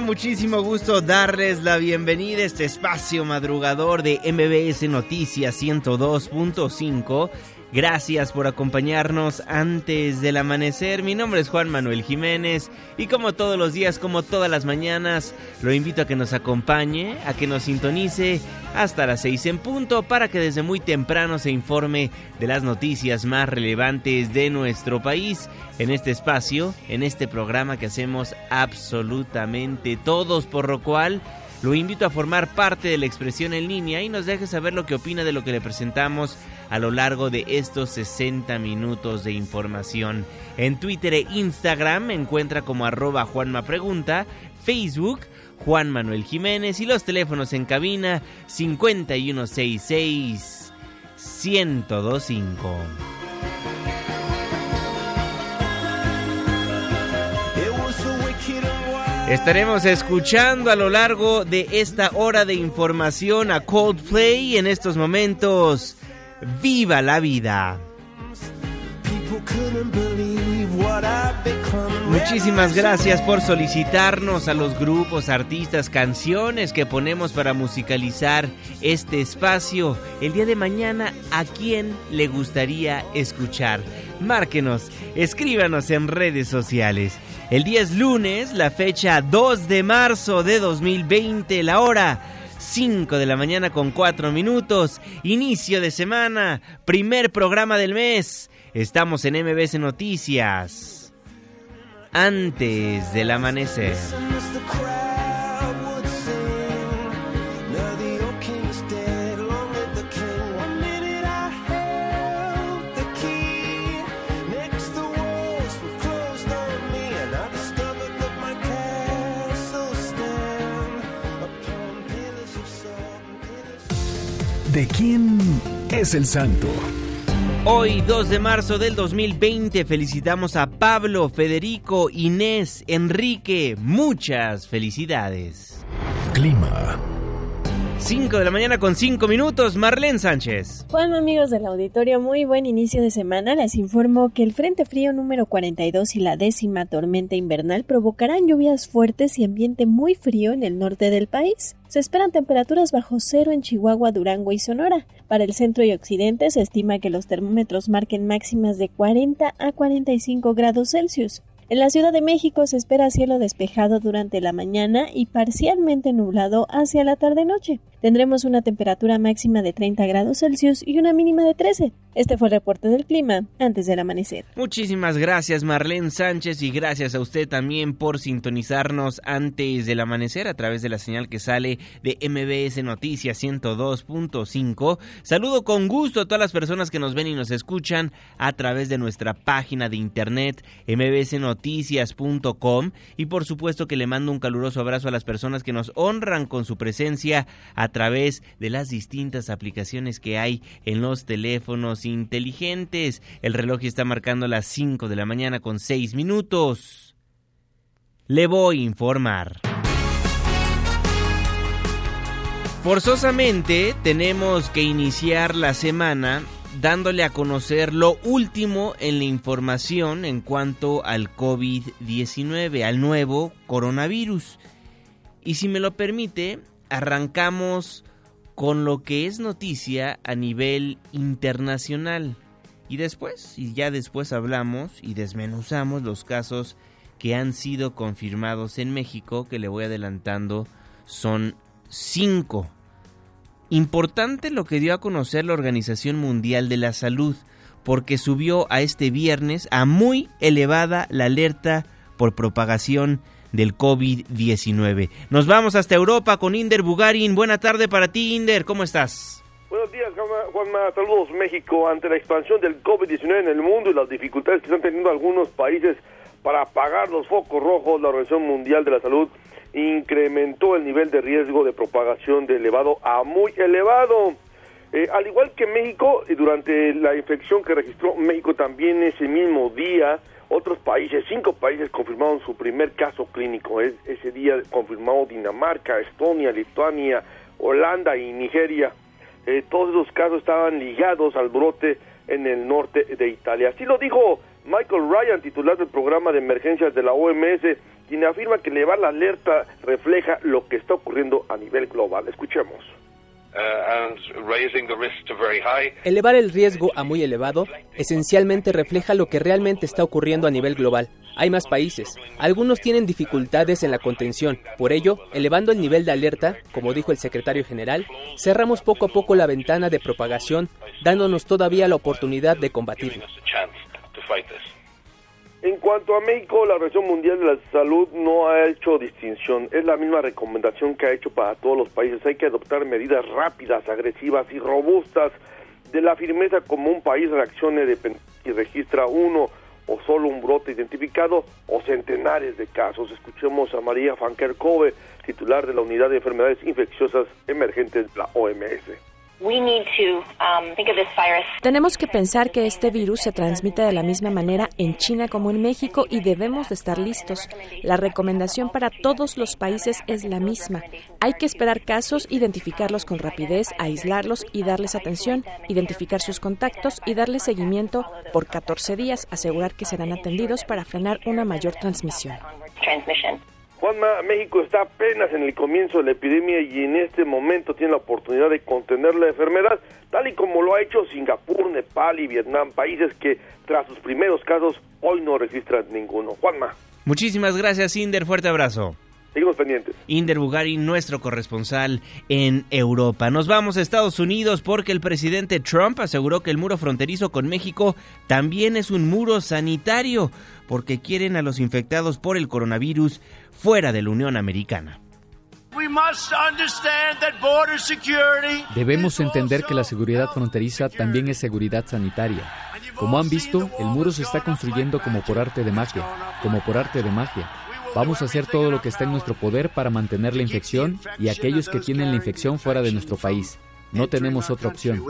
Muchísimo gusto darles la bienvenida a este espacio madrugador de MBS Noticias 102.5 Gracias por acompañarnos antes del amanecer. Mi nombre es Juan Manuel Jiménez y como todos los días, como todas las mañanas, lo invito a que nos acompañe, a que nos sintonice hasta las seis en punto para que desde muy temprano se informe de las noticias más relevantes de nuestro país en este espacio, en este programa que hacemos absolutamente todos, por lo cual lo invito a formar parte de la expresión en línea y nos deje saber lo que opina de lo que le presentamos a lo largo de estos 60 minutos de información. En Twitter e Instagram me encuentra como arroba Juanma Pregunta, Facebook Juan Manuel Jiménez y los teléfonos en cabina 5166 1025. Estaremos escuchando a lo largo de esta hora de información a Coldplay en estos momentos. ¡Viva la vida! Muchísimas gracias por solicitarnos a los grupos, artistas, canciones que ponemos para musicalizar este espacio. El día de mañana, ¿a quién le gustaría escuchar? Márquenos, escríbanos en redes sociales. El día es lunes, la fecha 2 de marzo de 2020, la hora 5 de la mañana con 4 minutos, inicio de semana, primer programa del mes. Estamos en MBS Noticias. Antes del amanecer. ¿De quién es el santo? Hoy, 2 de marzo del 2020, felicitamos a Pablo, Federico, Inés, Enrique. Muchas felicidades. Clima. 5 de la mañana con 5 minutos, Marlene Sánchez. Bueno amigos del auditorio, muy buen inicio de semana. Les informo que el Frente Frío número 42 y la décima tormenta invernal provocarán lluvias fuertes y ambiente muy frío en el norte del país. Se esperan temperaturas bajo cero en Chihuahua, Durango y Sonora. Para el centro y occidente se estima que los termómetros marquen máximas de 40 a 45 grados Celsius. En la Ciudad de México se espera cielo despejado durante la mañana y parcialmente nublado hacia la tarde-noche. Tendremos una temperatura máxima de 30 grados Celsius y una mínima de 13. Este fue el reporte del clima antes del amanecer. Muchísimas gracias Marlene Sánchez y gracias a usted también por sintonizarnos antes del amanecer a través de la señal que sale de MBS Noticias 102.5. Saludo con gusto a todas las personas que nos ven y nos escuchan a través de nuestra página de internet mbsnoticias.com y por supuesto que le mando un caluroso abrazo a las personas que nos honran con su presencia a través de las distintas aplicaciones que hay en los teléfonos inteligentes. El reloj está marcando las 5 de la mañana con 6 minutos. Le voy a informar. Forzosamente tenemos que iniciar la semana dándole a conocer lo último en la información en cuanto al COVID-19, al nuevo coronavirus. Y si me lo permite, arrancamos con lo que es noticia a nivel internacional. Y después, y ya después hablamos y desmenuzamos los casos que han sido confirmados en México, que le voy adelantando, son cinco. Importante lo que dio a conocer la Organización Mundial de la Salud, porque subió a este viernes a muy elevada la alerta por propagación del COVID-19. Nos vamos hasta Europa con Inder Bugarin. Buena tarde para ti, Inder. ¿Cómo estás? Buenos días, Juanma. Saludos, México. Ante la expansión del COVID-19 en el mundo y las dificultades que están teniendo algunos países para apagar los focos rojos, la Organización Mundial de la Salud incrementó el nivel de riesgo de propagación de elevado a muy elevado. Eh, al igual que México, durante la infección que registró México también ese mismo día, otros países, cinco países confirmaron su primer caso clínico. Es, ese día confirmado Dinamarca, Estonia, Lituania, Holanda y Nigeria. Eh, todos esos casos estaban ligados al brote en el norte de Italia. Así lo dijo Michael Ryan, titular del programa de emergencias de la OMS, quien afirma que elevar la alerta refleja lo que está ocurriendo a nivel global. Escuchemos. Uh, Elevar el riesgo a muy elevado esencialmente refleja lo que realmente está ocurriendo a nivel global. Hay más países. Algunos tienen dificultades en la contención. Por ello, elevando el nivel de alerta, como dijo el secretario general, cerramos poco a poco la ventana de propagación, dándonos todavía la oportunidad de combatirlo. En cuanto a México, la Organización Mundial de la Salud no ha hecho distinción. Es la misma recomendación que ha hecho para todos los países. Hay que adoptar medidas rápidas, agresivas y robustas de la firmeza como un país reaccione y registra uno o solo un brote identificado o centenares de casos. Escuchemos a María Fanker Cove, titular de la Unidad de Enfermedades Infecciosas Emergentes de la OMS. Um, Tenemos que pensar que este virus se transmite de la misma manera en China como en México y debemos de estar listos. La recomendación para todos los países es la misma. Hay que esperar casos, identificarlos con rapidez, aislarlos y darles atención, identificar sus contactos y darles seguimiento por 14 días, asegurar que serán atendidos para frenar una mayor transmisión. Juanma, México está apenas en el comienzo de la epidemia y en este momento tiene la oportunidad de contener la enfermedad, tal y como lo ha hecho Singapur, Nepal y Vietnam, países que tras sus primeros casos hoy no registran ninguno. Juanma. Muchísimas gracias, Inder. Fuerte abrazo. Seguimos pendientes. Inder Bugari, nuestro corresponsal en Europa. Nos vamos a Estados Unidos porque el presidente Trump aseguró que el muro fronterizo con México también es un muro sanitario porque quieren a los infectados por el coronavirus fuera de la Unión Americana. Debemos entender que la seguridad fronteriza también es seguridad sanitaria. Como han visto, el muro se está construyendo como por arte de magia, como por arte de magia. Vamos a hacer todo lo que está en nuestro poder para mantener la infección y aquellos que tienen la infección fuera de nuestro país. No tenemos otra opción.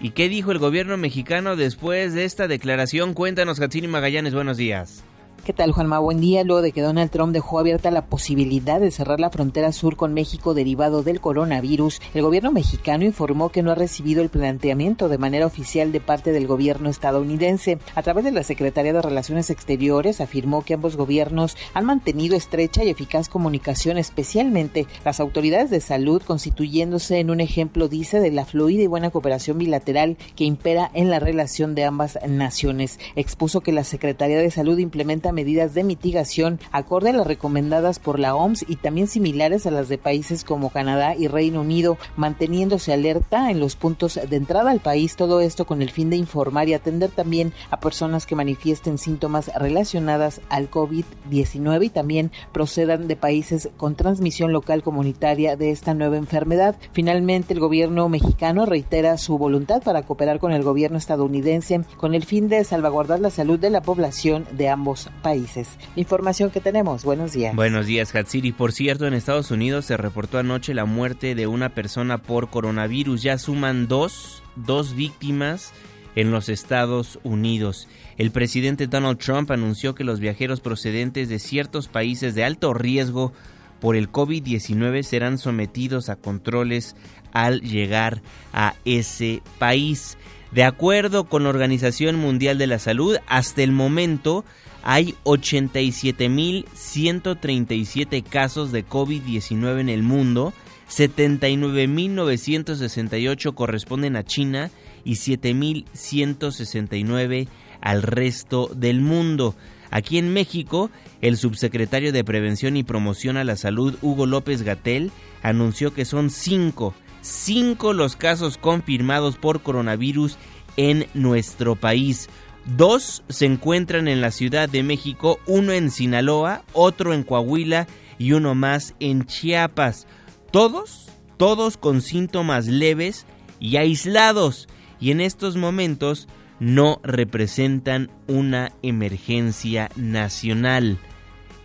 ¿Y qué dijo el gobierno mexicano después de esta declaración? Cuéntanos, Hatsini Magallanes, buenos días. ¿Qué tal, Juanma? Buen día. Luego de que Donald Trump dejó abierta la posibilidad de cerrar la frontera sur con México derivado del coronavirus, el gobierno mexicano informó que no ha recibido el planteamiento de manera oficial de parte del gobierno estadounidense. A través de la Secretaría de Relaciones Exteriores afirmó que ambos gobiernos han mantenido estrecha y eficaz comunicación, especialmente las autoridades de salud, constituyéndose en un ejemplo, dice, de la fluida y buena cooperación bilateral que impera en la relación de ambas naciones. Expuso que la Secretaría de Salud implementa medidas de mitigación acorde a las recomendadas por la OMS y también similares a las de países como Canadá y Reino Unido, manteniéndose alerta en los puntos de entrada al país, todo esto con el fin de informar y atender también a personas que manifiesten síntomas relacionadas al COVID-19 y también procedan de países con transmisión local comunitaria de esta nueva enfermedad. Finalmente, el gobierno mexicano reitera su voluntad para cooperar con el gobierno estadounidense con el fin de salvaguardar la salud de la población de ambos países. Información que tenemos. Buenos días. Buenos días, Hatsiri. Por cierto, en Estados Unidos se reportó anoche la muerte de una persona por coronavirus. Ya suman dos, dos víctimas en los Estados Unidos. El presidente Donald Trump anunció que los viajeros procedentes de ciertos países de alto riesgo por el COVID-19 serán sometidos a controles al llegar a ese país. De acuerdo con la Organización Mundial de la Salud, hasta el momento hay 87.137 casos de COVID-19 en el mundo, 79.968 corresponden a China y 7.169 al resto del mundo. Aquí en México, el subsecretario de Prevención y Promoción a la Salud, Hugo López Gatel, anunció que son cinco, cinco los casos confirmados por coronavirus en nuestro país. Dos se encuentran en la Ciudad de México, uno en Sinaloa, otro en Coahuila y uno más en Chiapas. Todos, todos con síntomas leves y aislados y en estos momentos no representan una emergencia nacional.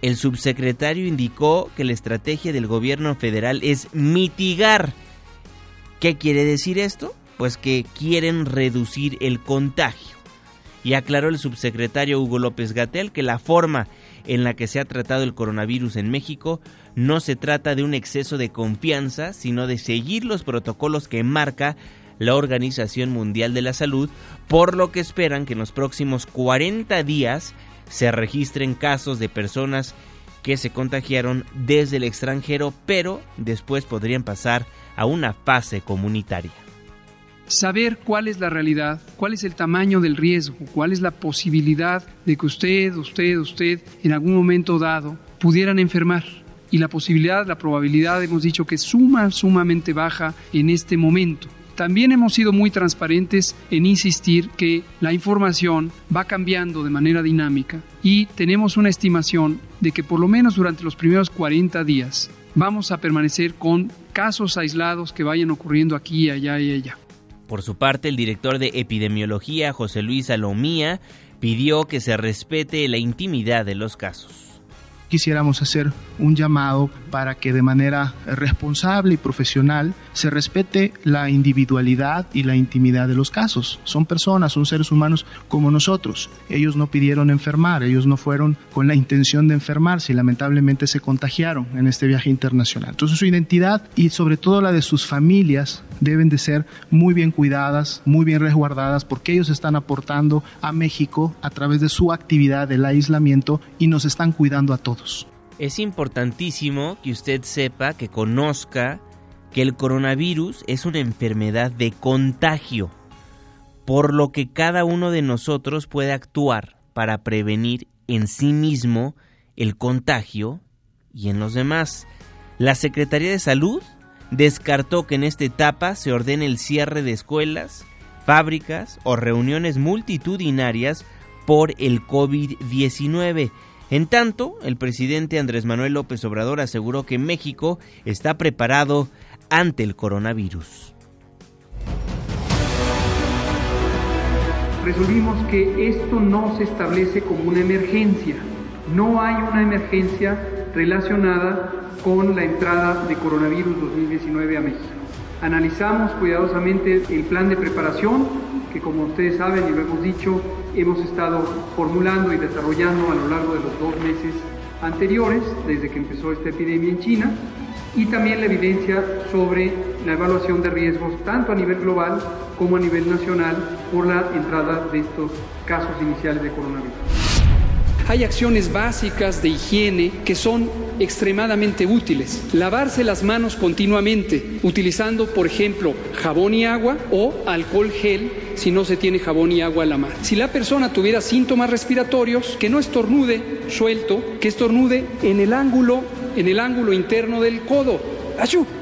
El subsecretario indicó que la estrategia del gobierno federal es mitigar. ¿Qué quiere decir esto? Pues que quieren reducir el contagio. Y aclaró el subsecretario Hugo López Gatel que la forma en la que se ha tratado el coronavirus en México no se trata de un exceso de confianza, sino de seguir los protocolos que marca la Organización Mundial de la Salud, por lo que esperan que en los próximos 40 días se registren casos de personas que se contagiaron desde el extranjero, pero después podrían pasar una fase comunitaria. Saber cuál es la realidad, cuál es el tamaño del riesgo, cuál es la posibilidad de que usted, usted, usted, en algún momento dado, pudieran enfermar. Y la posibilidad, la probabilidad, hemos dicho que suma, sumamente baja en este momento. También hemos sido muy transparentes en insistir que la información va cambiando de manera dinámica y tenemos una estimación de que por lo menos durante los primeros 40 días vamos a permanecer con casos aislados que vayan ocurriendo aquí, allá y allá. Por su parte, el director de epidemiología, José Luis Alomía, pidió que se respete la intimidad de los casos quisiéramos hacer un llamado para que de manera responsable y profesional se respete la individualidad y la intimidad de los casos. Son personas, son seres humanos como nosotros. Ellos no pidieron enfermar, ellos no fueron con la intención de enfermarse y lamentablemente se contagiaron en este viaje internacional. Entonces su identidad y sobre todo la de sus familias deben de ser muy bien cuidadas, muy bien resguardadas, porque ellos están aportando a México a través de su actividad del aislamiento y nos están cuidando a todos. Es importantísimo que usted sepa, que conozca que el coronavirus es una enfermedad de contagio, por lo que cada uno de nosotros puede actuar para prevenir en sí mismo el contagio y en los demás. La Secretaría de Salud descartó que en esta etapa se ordene el cierre de escuelas, fábricas o reuniones multitudinarias por el COVID-19. En tanto, el presidente Andrés Manuel López Obrador aseguró que México está preparado ante el coronavirus. Resolvimos que esto no se establece como una emergencia. No hay una emergencia relacionada con la entrada de coronavirus 2019 a México. Analizamos cuidadosamente el plan de preparación que como ustedes saben y lo hemos dicho, hemos estado formulando y desarrollando a lo largo de los dos meses anteriores, desde que empezó esta epidemia en China, y también la evidencia sobre la evaluación de riesgos tanto a nivel global como a nivel nacional por la entrada de estos casos iniciales de coronavirus. Hay acciones básicas de higiene que son extremadamente útiles. Lavarse las manos continuamente, utilizando, por ejemplo, jabón y agua o alcohol gel si no se tiene jabón y agua a la mano. Si la persona tuviera síntomas respiratorios, que no estornude suelto, que estornude en el ángulo, en el ángulo interno del codo.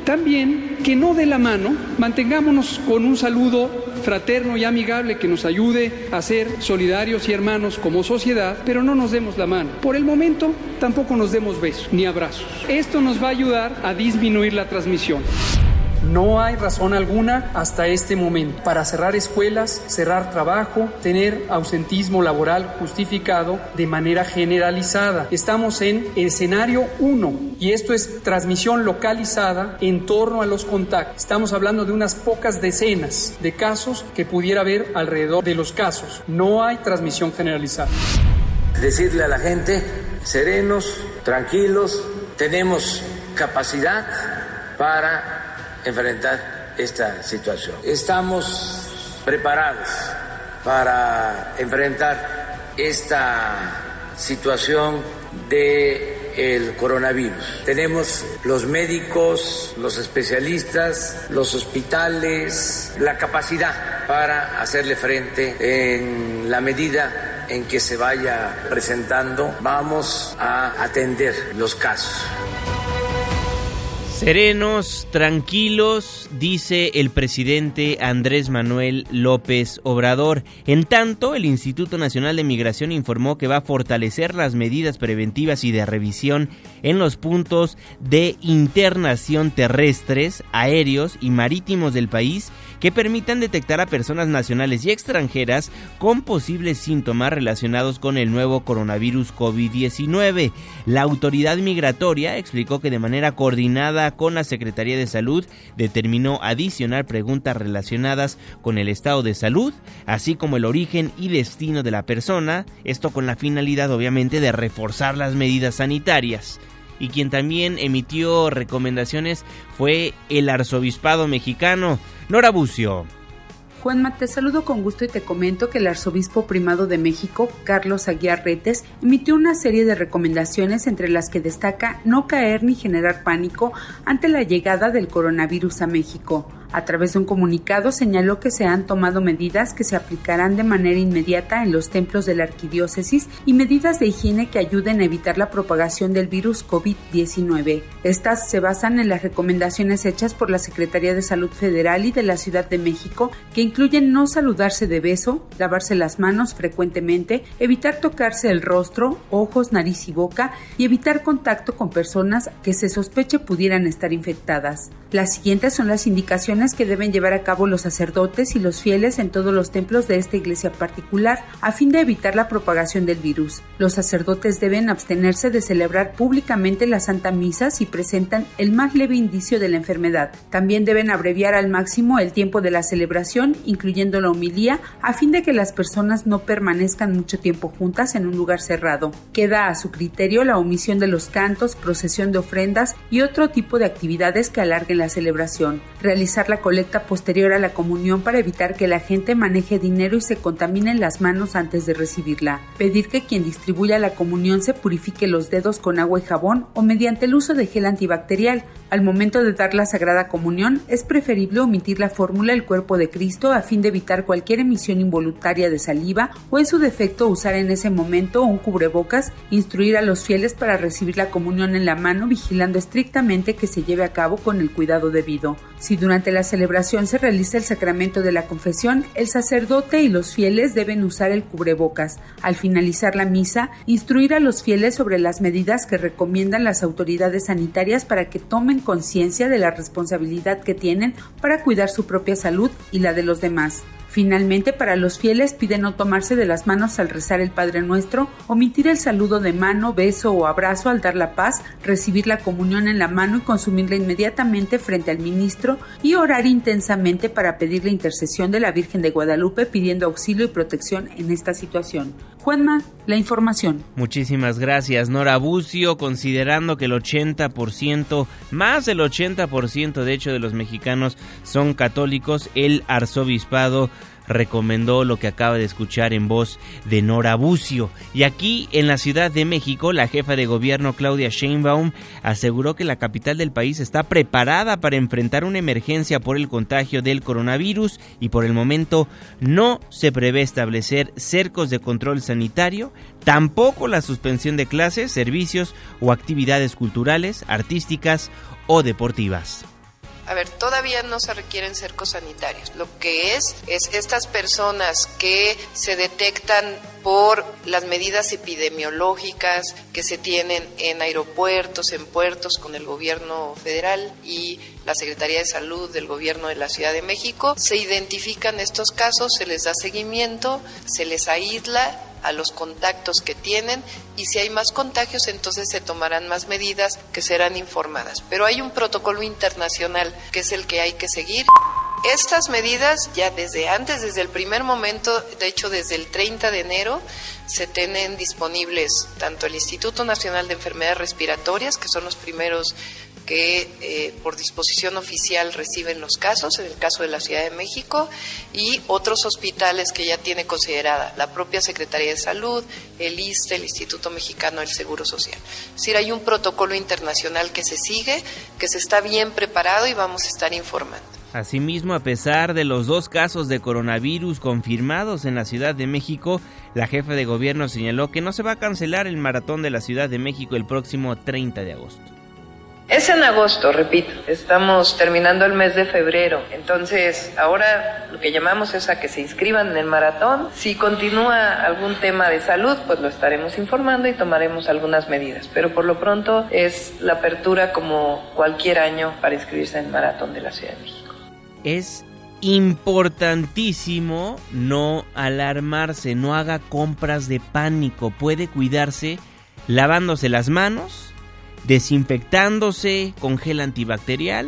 También que no de la mano, mantengámonos con un saludo fraterno y amigable que nos ayude a ser solidarios y hermanos como sociedad, pero no nos demos la mano. Por el momento, tampoco nos demos besos ni abrazos. Esto nos va a ayudar a disminuir la transmisión. No hay razón alguna hasta este momento para cerrar escuelas, cerrar trabajo, tener ausentismo laboral justificado de manera generalizada. Estamos en escenario 1 y esto es transmisión localizada en torno a los contactos. Estamos hablando de unas pocas decenas de casos que pudiera haber alrededor de los casos. No hay transmisión generalizada. Decirle a la gente, serenos, tranquilos, tenemos capacidad para enfrentar esta situación. Estamos preparados para enfrentar esta situación de el coronavirus. Tenemos los médicos, los especialistas, los hospitales, la capacidad para hacerle frente en la medida en que se vaya presentando. Vamos a atender los casos. Serenos, tranquilos, dice el presidente Andrés Manuel López Obrador. En tanto, el Instituto Nacional de Migración informó que va a fortalecer las medidas preventivas y de revisión en los puntos de internación terrestres, aéreos y marítimos del país que permitan detectar a personas nacionales y extranjeras con posibles síntomas relacionados con el nuevo coronavirus COVID-19. La autoridad migratoria explicó que de manera coordinada con la Secretaría de Salud determinó adicionar preguntas relacionadas con el estado de salud, así como el origen y destino de la persona, esto con la finalidad obviamente de reforzar las medidas sanitarias y quien también emitió recomendaciones fue el arzobispado mexicano, Nora Bucio. Juanma, te saludo con gusto y te comento que el arzobispo primado de México, Carlos Aguiar Retes, emitió una serie de recomendaciones entre las que destaca no caer ni generar pánico ante la llegada del coronavirus a México. A través de un comunicado señaló que se han tomado medidas que se aplicarán de manera inmediata en los templos de la arquidiócesis y medidas de higiene que ayuden a evitar la propagación del virus COVID-19. Estas se basan en las recomendaciones hechas por la Secretaría de Salud Federal y de la Ciudad de México, que incluyen no saludarse de beso, lavarse las manos frecuentemente, evitar tocarse el rostro, ojos, nariz y boca y evitar contacto con personas que se sospeche pudieran estar infectadas. Las siguientes son las indicaciones que deben llevar a cabo los sacerdotes y los fieles en todos los templos de esta iglesia particular a fin de evitar la propagación del virus. Los sacerdotes deben abstenerse de celebrar públicamente la Santa Misa si presentan el más leve indicio de la enfermedad. También deben abreviar al máximo el tiempo de la celebración, incluyendo la homilía, a fin de que las personas no permanezcan mucho tiempo juntas en un lugar cerrado. Queda a su criterio la omisión de los cantos, procesión de ofrendas y otro tipo de actividades que alarguen la celebración, realizar la colecta posterior a la comunión para evitar que la gente maneje dinero y se contaminen las manos antes de recibirla, pedir que quien distribuya la comunión se purifique los dedos con agua y jabón o mediante el uso de gel antibacterial. Al momento de dar la Sagrada Comunión es preferible omitir la fórmula el cuerpo de Cristo a fin de evitar cualquier emisión involuntaria de saliva o en su defecto usar en ese momento un cubrebocas, instruir a los fieles para recibir la comunión en la mano vigilando estrictamente que se lleve a cabo con el cuidado debido. Si durante la celebración se realiza el sacramento de la confesión, el sacerdote y los fieles deben usar el cubrebocas. Al finalizar la misa, instruir a los fieles sobre las medidas que recomiendan las autoridades sanitarias para que tomen conciencia de la responsabilidad que tienen para cuidar su propia salud y la de los demás. Finalmente, para los fieles pide no tomarse de las manos al rezar el Padre Nuestro, omitir el saludo de mano, beso o abrazo al dar la paz, recibir la comunión en la mano y consumirla inmediatamente frente al ministro y orar intensamente para pedir la intercesión de la Virgen de Guadalupe pidiendo auxilio y protección en esta situación. Juanma, la información. Muchísimas gracias, Nora Bucio, considerando que el 80%, más del 80% de hecho de los mexicanos son católicos, el arzobispado recomendó lo que acaba de escuchar en voz de Nora Bucio. Y aquí en la Ciudad de México, la jefa de gobierno Claudia Sheinbaum aseguró que la capital del país está preparada para enfrentar una emergencia por el contagio del coronavirus y por el momento no se prevé establecer cercos de control sanitario, tampoco la suspensión de clases, servicios o actividades culturales, artísticas o deportivas. A ver, todavía no se requieren cercos sanitarios. Lo que es es estas personas que se detectan por las medidas epidemiológicas que se tienen en aeropuertos, en puertos con el gobierno federal y la Secretaría de Salud del gobierno de la Ciudad de México. Se identifican estos casos, se les da seguimiento, se les aísla a los contactos que tienen y si hay más contagios entonces se tomarán más medidas que serán informadas. Pero hay un protocolo internacional que es el que hay que seguir. Estas medidas ya desde antes, desde el primer momento, de hecho desde el 30 de enero, se tienen disponibles tanto el Instituto Nacional de Enfermedades Respiratorias, que son los primeros que eh, por disposición oficial reciben los casos, en el caso de la Ciudad de México, y otros hospitales que ya tiene considerada la propia Secretaría de Salud, el ISTE, el Instituto Mexicano del Seguro Social. Es decir, hay un protocolo internacional que se sigue, que se está bien preparado y vamos a estar informando. Asimismo, a pesar de los dos casos de coronavirus confirmados en la Ciudad de México, la jefa de gobierno señaló que no se va a cancelar el maratón de la Ciudad de México el próximo 30 de agosto. Es en agosto, repito, estamos terminando el mes de febrero, entonces ahora lo que llamamos es a que se inscriban en el maratón. Si continúa algún tema de salud, pues lo estaremos informando y tomaremos algunas medidas, pero por lo pronto es la apertura como cualquier año para inscribirse en el maratón de la Ciudad de México. Es importantísimo no alarmarse, no haga compras de pánico, puede cuidarse lavándose las manos desinfectándose con gel antibacterial,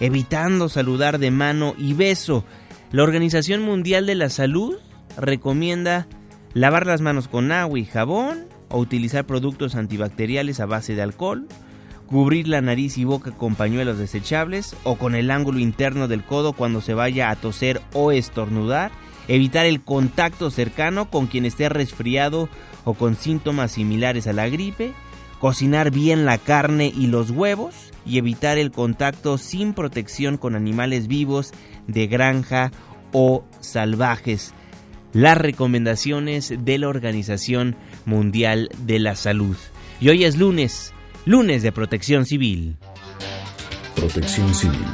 evitando saludar de mano y beso. La Organización Mundial de la Salud recomienda lavar las manos con agua y jabón o utilizar productos antibacteriales a base de alcohol, cubrir la nariz y boca con pañuelos desechables o con el ángulo interno del codo cuando se vaya a toser o estornudar, evitar el contacto cercano con quien esté resfriado o con síntomas similares a la gripe, cocinar bien la carne y los huevos y evitar el contacto sin protección con animales vivos de granja o salvajes. Las recomendaciones de la Organización Mundial de la Salud. Y hoy es lunes, lunes de protección civil. Protección civil,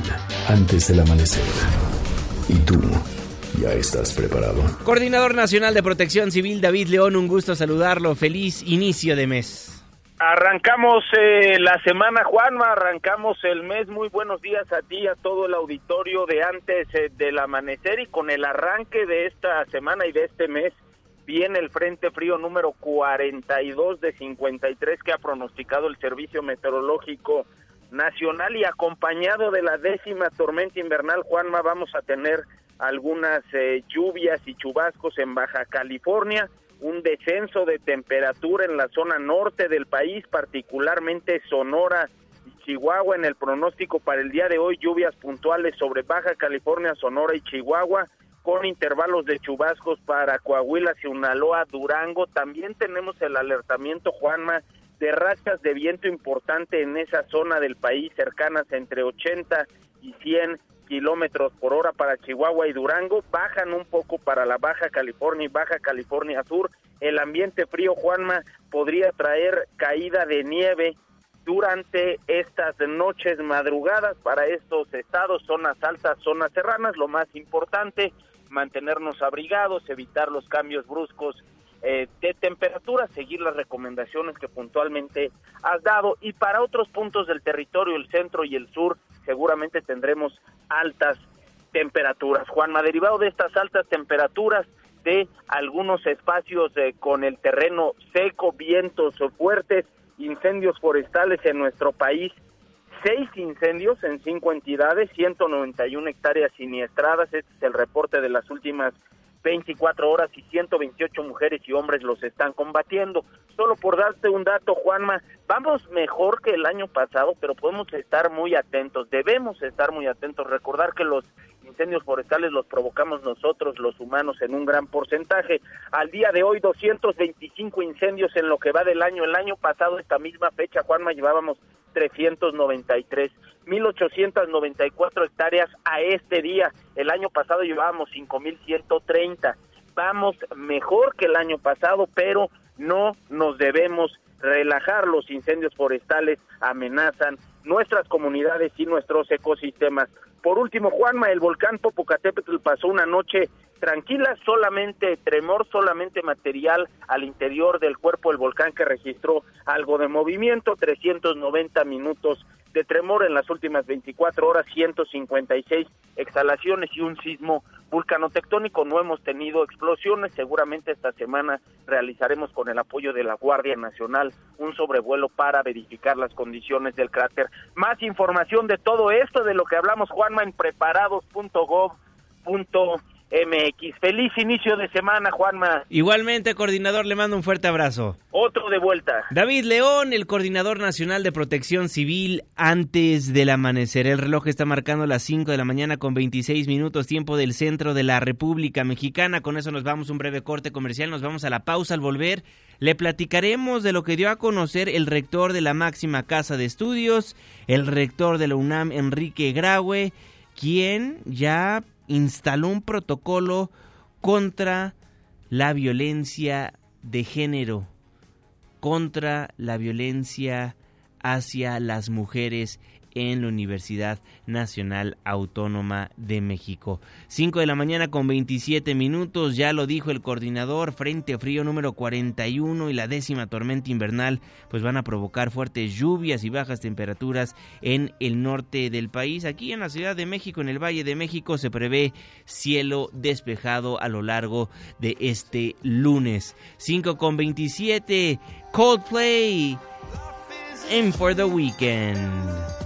antes del amanecer. ¿Y tú? ¿Ya estás preparado? Coordinador Nacional de Protección Civil, David León, un gusto saludarlo. Feliz inicio de mes. Arrancamos eh, la semana, Juanma, arrancamos el mes. Muy buenos días a ti, a todo el auditorio de antes eh, del amanecer y con el arranque de esta semana y de este mes viene el Frente Frío número 42 de 53 que ha pronosticado el Servicio Meteorológico Nacional y acompañado de la décima tormenta invernal, Juanma, vamos a tener algunas eh, lluvias y chubascos en Baja California un descenso de temperatura en la zona norte del país, particularmente Sonora y Chihuahua. En el pronóstico para el día de hoy, lluvias puntuales sobre Baja California, Sonora y Chihuahua, con intervalos de chubascos para Coahuila, Sinaloa, Durango. También tenemos el alertamiento, Juanma, de rachas de viento importante en esa zona del país, cercanas entre 80 y 100 kilómetros por hora para Chihuahua y Durango, bajan un poco para la Baja California y Baja California Sur. El ambiente frío, Juanma, podría traer caída de nieve durante estas noches madrugadas para estos estados, zonas altas, zonas serranas. Lo más importante, mantenernos abrigados, evitar los cambios bruscos eh, de temperatura, seguir las recomendaciones que puntualmente has dado y para otros puntos del territorio, el centro y el sur, seguramente tendremos altas temperaturas. Juanma, derivado de estas altas temperaturas, de algunos espacios eh, con el terreno seco, vientos fuertes, incendios forestales en nuestro país, seis incendios en cinco entidades, 191 hectáreas siniestradas, este es el reporte de las últimas 24 horas y 128 mujeres y hombres los están combatiendo. Solo por darte un dato, Juanma, vamos mejor que el año pasado, pero podemos estar muy atentos, debemos estar muy atentos, recordar que los incendios forestales los provocamos nosotros, los humanos, en un gran porcentaje. Al día de hoy, 225 incendios en lo que va del año. El año pasado, esta misma fecha, Juanma, llevábamos 393, 1894 hectáreas a este día. El año pasado llevábamos 5130. Vamos mejor que el año pasado, pero no nos debemos relajar. Los incendios forestales amenazan nuestras comunidades y nuestros ecosistemas. Por último, Juanma, el volcán Popocatépetl pasó una noche tranquila, solamente tremor, solamente material al interior del cuerpo del volcán que registró algo de movimiento, 390 minutos de tremor en las últimas 24 horas, 156 exhalaciones y un sismo vulcanotectónico. No hemos tenido explosiones, seguramente esta semana realizaremos con el apoyo de la Guardia Nacional un sobrevuelo para verificar las condiciones del cráter. Más información de todo esto, de lo que hablamos, Juanma, en preparados.gov.mx. MX. Feliz inicio de semana, Juanma. Igualmente, coordinador, le mando un fuerte abrazo. Otro de vuelta. David León, el coordinador nacional de protección civil, antes del amanecer. El reloj está marcando las 5 de la mañana con 26 minutos, tiempo del centro de la República Mexicana. Con eso nos vamos un breve corte comercial, nos vamos a la pausa al volver. Le platicaremos de lo que dio a conocer el rector de la máxima casa de estudios, el rector de la UNAM, Enrique Graue, quien ya instaló un protocolo contra la violencia de género, contra la violencia hacia las mujeres en la Universidad Nacional Autónoma de México. 5 de la mañana con 27 minutos, ya lo dijo el coordinador, Frente Frío número 41 y la décima tormenta invernal, pues van a provocar fuertes lluvias y bajas temperaturas en el norte del país. Aquí en la Ciudad de México, en el Valle de México, se prevé cielo despejado a lo largo de este lunes. 5 con 27, Coldplay. In for the weekend.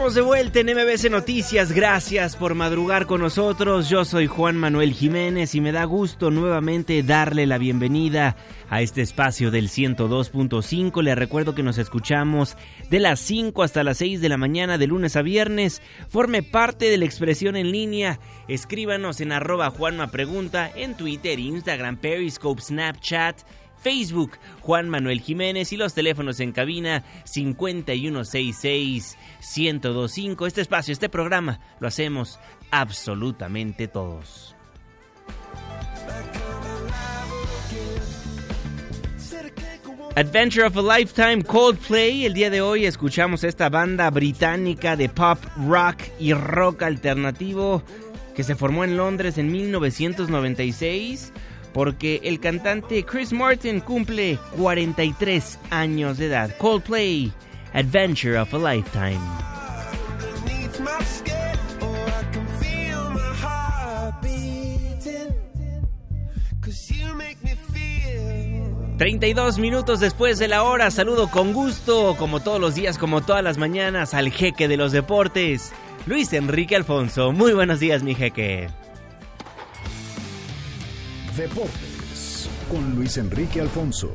Estamos de vuelta en MBC Noticias. Gracias por madrugar con nosotros. Yo soy Juan Manuel Jiménez y me da gusto nuevamente darle la bienvenida a este espacio del 102.5. Le recuerdo que nos escuchamos de las 5 hasta las 6 de la mañana de lunes a viernes. Forme parte de la expresión en línea. Escríbanos en arroba Juanma Pregunta en Twitter, Instagram, Periscope, Snapchat Facebook Juan Manuel Jiménez y los teléfonos en cabina 5166-1025. Este espacio, este programa, lo hacemos absolutamente todos. Adventure of a Lifetime Coldplay. El día de hoy escuchamos esta banda británica de pop, rock y rock alternativo que se formó en Londres en 1996 porque el cantante Chris Martin cumple 43 años de edad. Coldplay, Adventure of a Lifetime. 32 minutos después de la hora, saludo con gusto, como todos los días, como todas las mañanas, al jeque de los deportes, Luis Enrique Alfonso. Muy buenos días, mi jeque. Deportes con Luis Enrique Alfonso.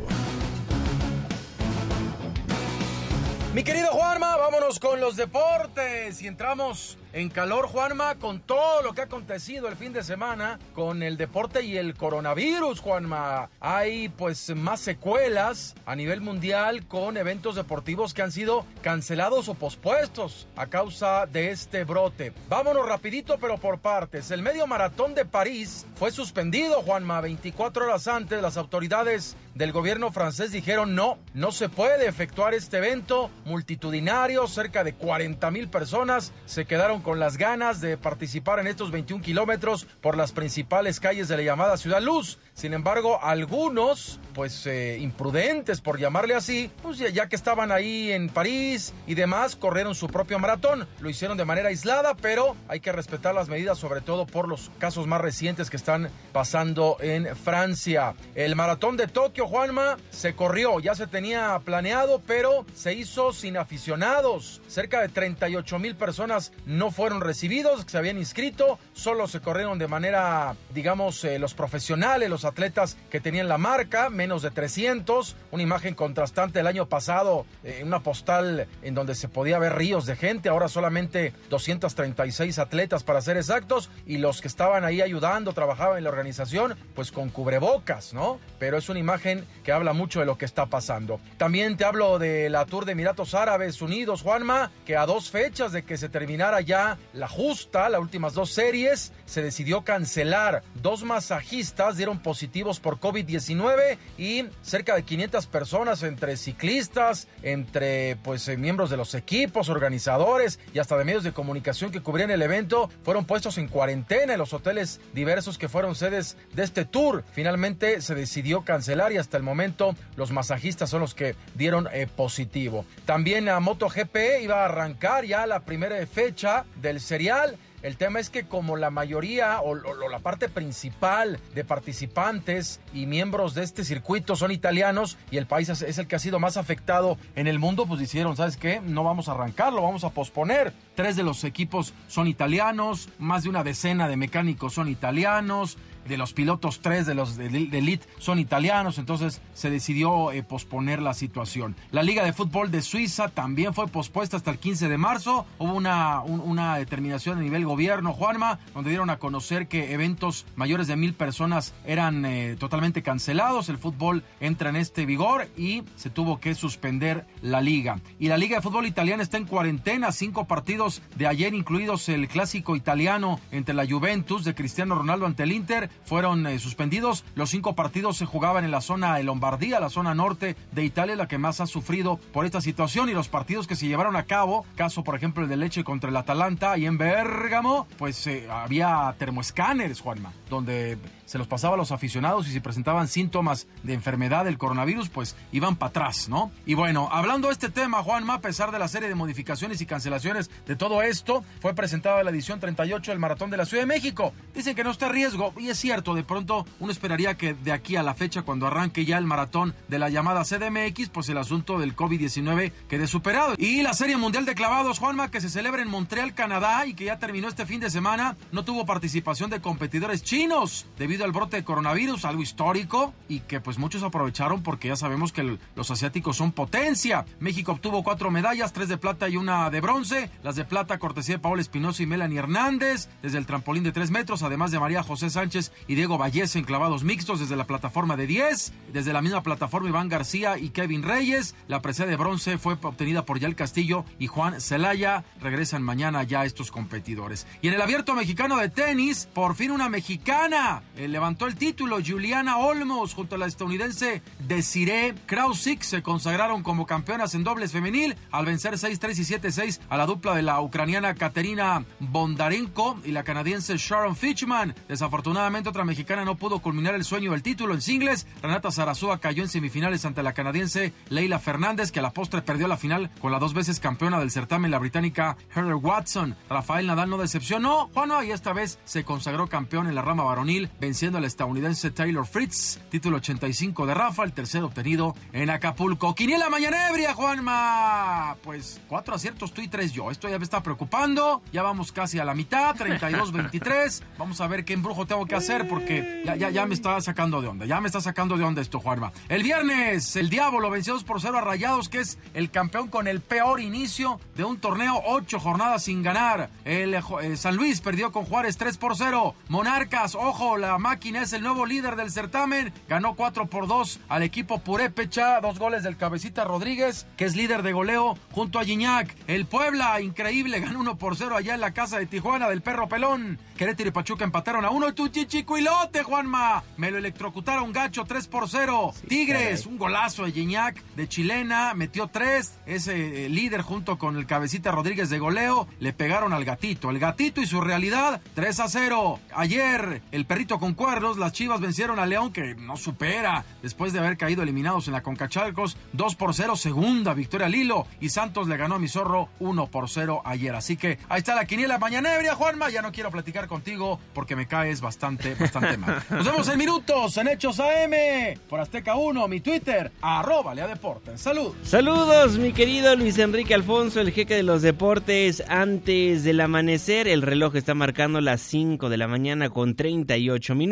Mi querido Juanma, vámonos con los deportes y entramos en calor, Juanma, con todo lo que ha acontecido el fin de semana con el deporte y el coronavirus, Juanma. Hay pues más secuelas a nivel mundial con eventos deportivos que han sido cancelados o pospuestos a causa de este brote. Vámonos rapidito pero por partes. El medio maratón de París fue suspendido, Juanma, 24 horas antes. Las autoridades del gobierno francés dijeron no, no se puede efectuar este evento multitudinario. Cerca de 40 mil personas se quedaron con las ganas de participar en estos 21 kilómetros por las principales calles de la llamada Ciudad Luz. Sin embargo, algunos, pues eh, imprudentes por llamarle así, pues ya, que estaban ahí en París y demás, corrieron su propio maratón. Lo hicieron de manera aislada, pero hay que respetar las medidas, sobre todo por los casos más recientes que están pasando en Francia. El maratón de Tokio, Juanma, se corrió, ya se tenía planeado, pero se hizo sin aficionados. Cerca de 38 mil personas no fueron recibidos, que se habían inscrito, solo se corrieron de manera, digamos, eh, los profesionales, los atletas que tenían la marca, menos de 300, una imagen contrastante del año pasado, eh, una postal en donde se podía ver ríos de gente, ahora solamente 236 atletas para ser exactos, y los que estaban ahí ayudando, trabajaban en la organización, pues con cubrebocas, ¿no? Pero es una imagen que habla mucho de lo que está pasando. También te hablo de la Tour de Emiratos Árabes Unidos, Juanma, que a dos fechas de que se terminara ya la justa, las últimas dos series, se decidió cancelar. Dos masajistas dieron positivos por COVID-19 y cerca de 500 personas entre ciclistas, entre pues eh, miembros de los equipos, organizadores y hasta de medios de comunicación que cubrían el evento fueron puestos en cuarentena en los hoteles diversos que fueron sedes de este tour. Finalmente se decidió cancelar y hasta el momento los masajistas son los que dieron eh, positivo. También a MotoGP iba a arrancar ya la primera fecha del serial el tema es que como la mayoría o, la parte principal de participantes y miembros de este circuito son italianos y el país es el que ha sido más afectado en el mundo, pues dijeron, ¿sabes qué? No vamos a arrancarlo, vamos a posponer. Tres de los equipos son italianos, más de una decena de mecánicos son italianos de los pilotos, tres de los de, elite son italianos, entonces se decidió eh, posponer la situación. La Liga de Fútbol de Suiza también fue pospuesta hasta el 15 de marzo. Hubo una, una determinación a nivel gobierno, Juanma, donde dieron a conocer que eventos mayores de mil personas eran eh, totalmente cancelados. El fútbol entra en este vigor y se tuvo que suspender la liga. Y la Liga de Fútbol italiana está en cuarentena, cinco partidos de ayer, incluidos el clásico italiano entre la Juventus de Cristiano Ronaldo ante el Inter fueron eh, suspendidos. Los cinco partidos se jugaban en la zona de Lombardía, la zona norte de Italia, la que más ha sufrido por esta situación. Y los partidos que se llevaron a cabo, caso por ejemplo el de Leche contra el Atalanta y en Bérgamo, pues eh, había termoescáneres, Juanma, donde se los pasaba a los aficionados y si presentaban síntomas de enfermedad del coronavirus, pues iban para atrás, ¿no? Y bueno, hablando de este tema, Juanma, a pesar de la serie de modificaciones y cancelaciones de todo esto, fue presentada la edición 38 del Maratón de la Ciudad de México. Dicen que no está a riesgo, y es cierto, de pronto uno esperaría que de aquí a la fecha, cuando arranque ya el maratón de la llamada CDMX, pues el asunto del COVID-19 quede superado. Y la Serie Mundial de Clavados, Juanma, que se celebra en Montreal, Canadá, y que ya terminó este fin de semana, no tuvo participación de competidores chinos debido debido al brote de coronavirus, algo histórico y que pues muchos aprovecharon porque ya sabemos que los asiáticos son potencia. México obtuvo cuatro medallas, tres de plata y una de bronce. Las de plata cortesía de Paola Espinosa y Melanie Hernández desde el trampolín de tres metros, además de María José Sánchez y Diego Vallés en clavados mixtos desde la plataforma de 10. Desde la misma plataforma Iván García y Kevin Reyes. La presea de bronce fue obtenida por Yael Castillo y Juan Celaya. Regresan mañana ya estos competidores. Y en el abierto mexicano de tenis, por fin una mexicana. Levantó el título. Juliana Olmos junto a la estadounidense Desiree Krausik se consagraron como campeonas en dobles femenil al vencer 6-3 y 7-6 a la dupla de la ucraniana Katerina Bondarenko y la canadiense Sharon Fitchman. Desafortunadamente otra mexicana no pudo culminar el sueño del título en singles. Renata Zarazúa cayó en semifinales ante la canadiense Leila Fernández que a la postre perdió la final con la dos veces campeona del certamen la británica Heather Watson. Rafael Nadal no decepcionó, Juano y esta vez se consagró campeón en la rama varonil venciendo al estadounidense Taylor Fritz, título 85 de Rafa, el tercero obtenido en Acapulco. Quiniela Mañanebria, Juanma. Pues cuatro aciertos tú y tres yo. Esto ya me está preocupando. Ya vamos casi a la mitad, 32-23. Vamos a ver qué embrujo tengo que hacer porque ya, ya, ya me está sacando de onda. Ya me está sacando de onda esto, Juanma. El viernes, el Diablo venció 2 por 0 a Rayados, que es el campeón con el peor inicio de un torneo, ocho jornadas sin ganar. El eh, San Luis perdió con Juárez 3 por 0. Monarcas, ojo, la máquina es el nuevo líder del certamen. Ganó 4 por 2 al equipo Purépecha. Dos goles del Cabecita Rodríguez, que es líder de goleo junto a Gignac. El Puebla, increíble, ganó 1 por 0 allá en la casa de Tijuana del Perro Pelón. Querétaro y Pachuca empataron a 1. Tu chichicuilote, Juanma. Me lo electrocutaron gacho 3 por 0. Tigres, un golazo de Gignac de chilena. Metió 3. Ese eh, líder junto con el Cabecita Rodríguez de goleo. Le pegaron al gatito. El gatito y su realidad 3 a 0. Ayer, el perrito con cuernos, las Chivas vencieron a León, que no supera, después de haber caído eliminados en la Concachalcos, 2 por 0, segunda victoria Lilo, y Santos le ganó a mi zorro 1 por 0 ayer. Así que ahí está la quiniela mañanebria, Juanma, ya no quiero platicar contigo porque me caes bastante, bastante mal. Nos vemos en minutos en Hechos AM, por Azteca 1, mi Twitter, arroba Lea Deportes. Salud. Saludos, mi querido Luis Enrique Alfonso, el jeque de los deportes. Antes del amanecer, el reloj está marcando las 5 de la mañana con 38 minutos.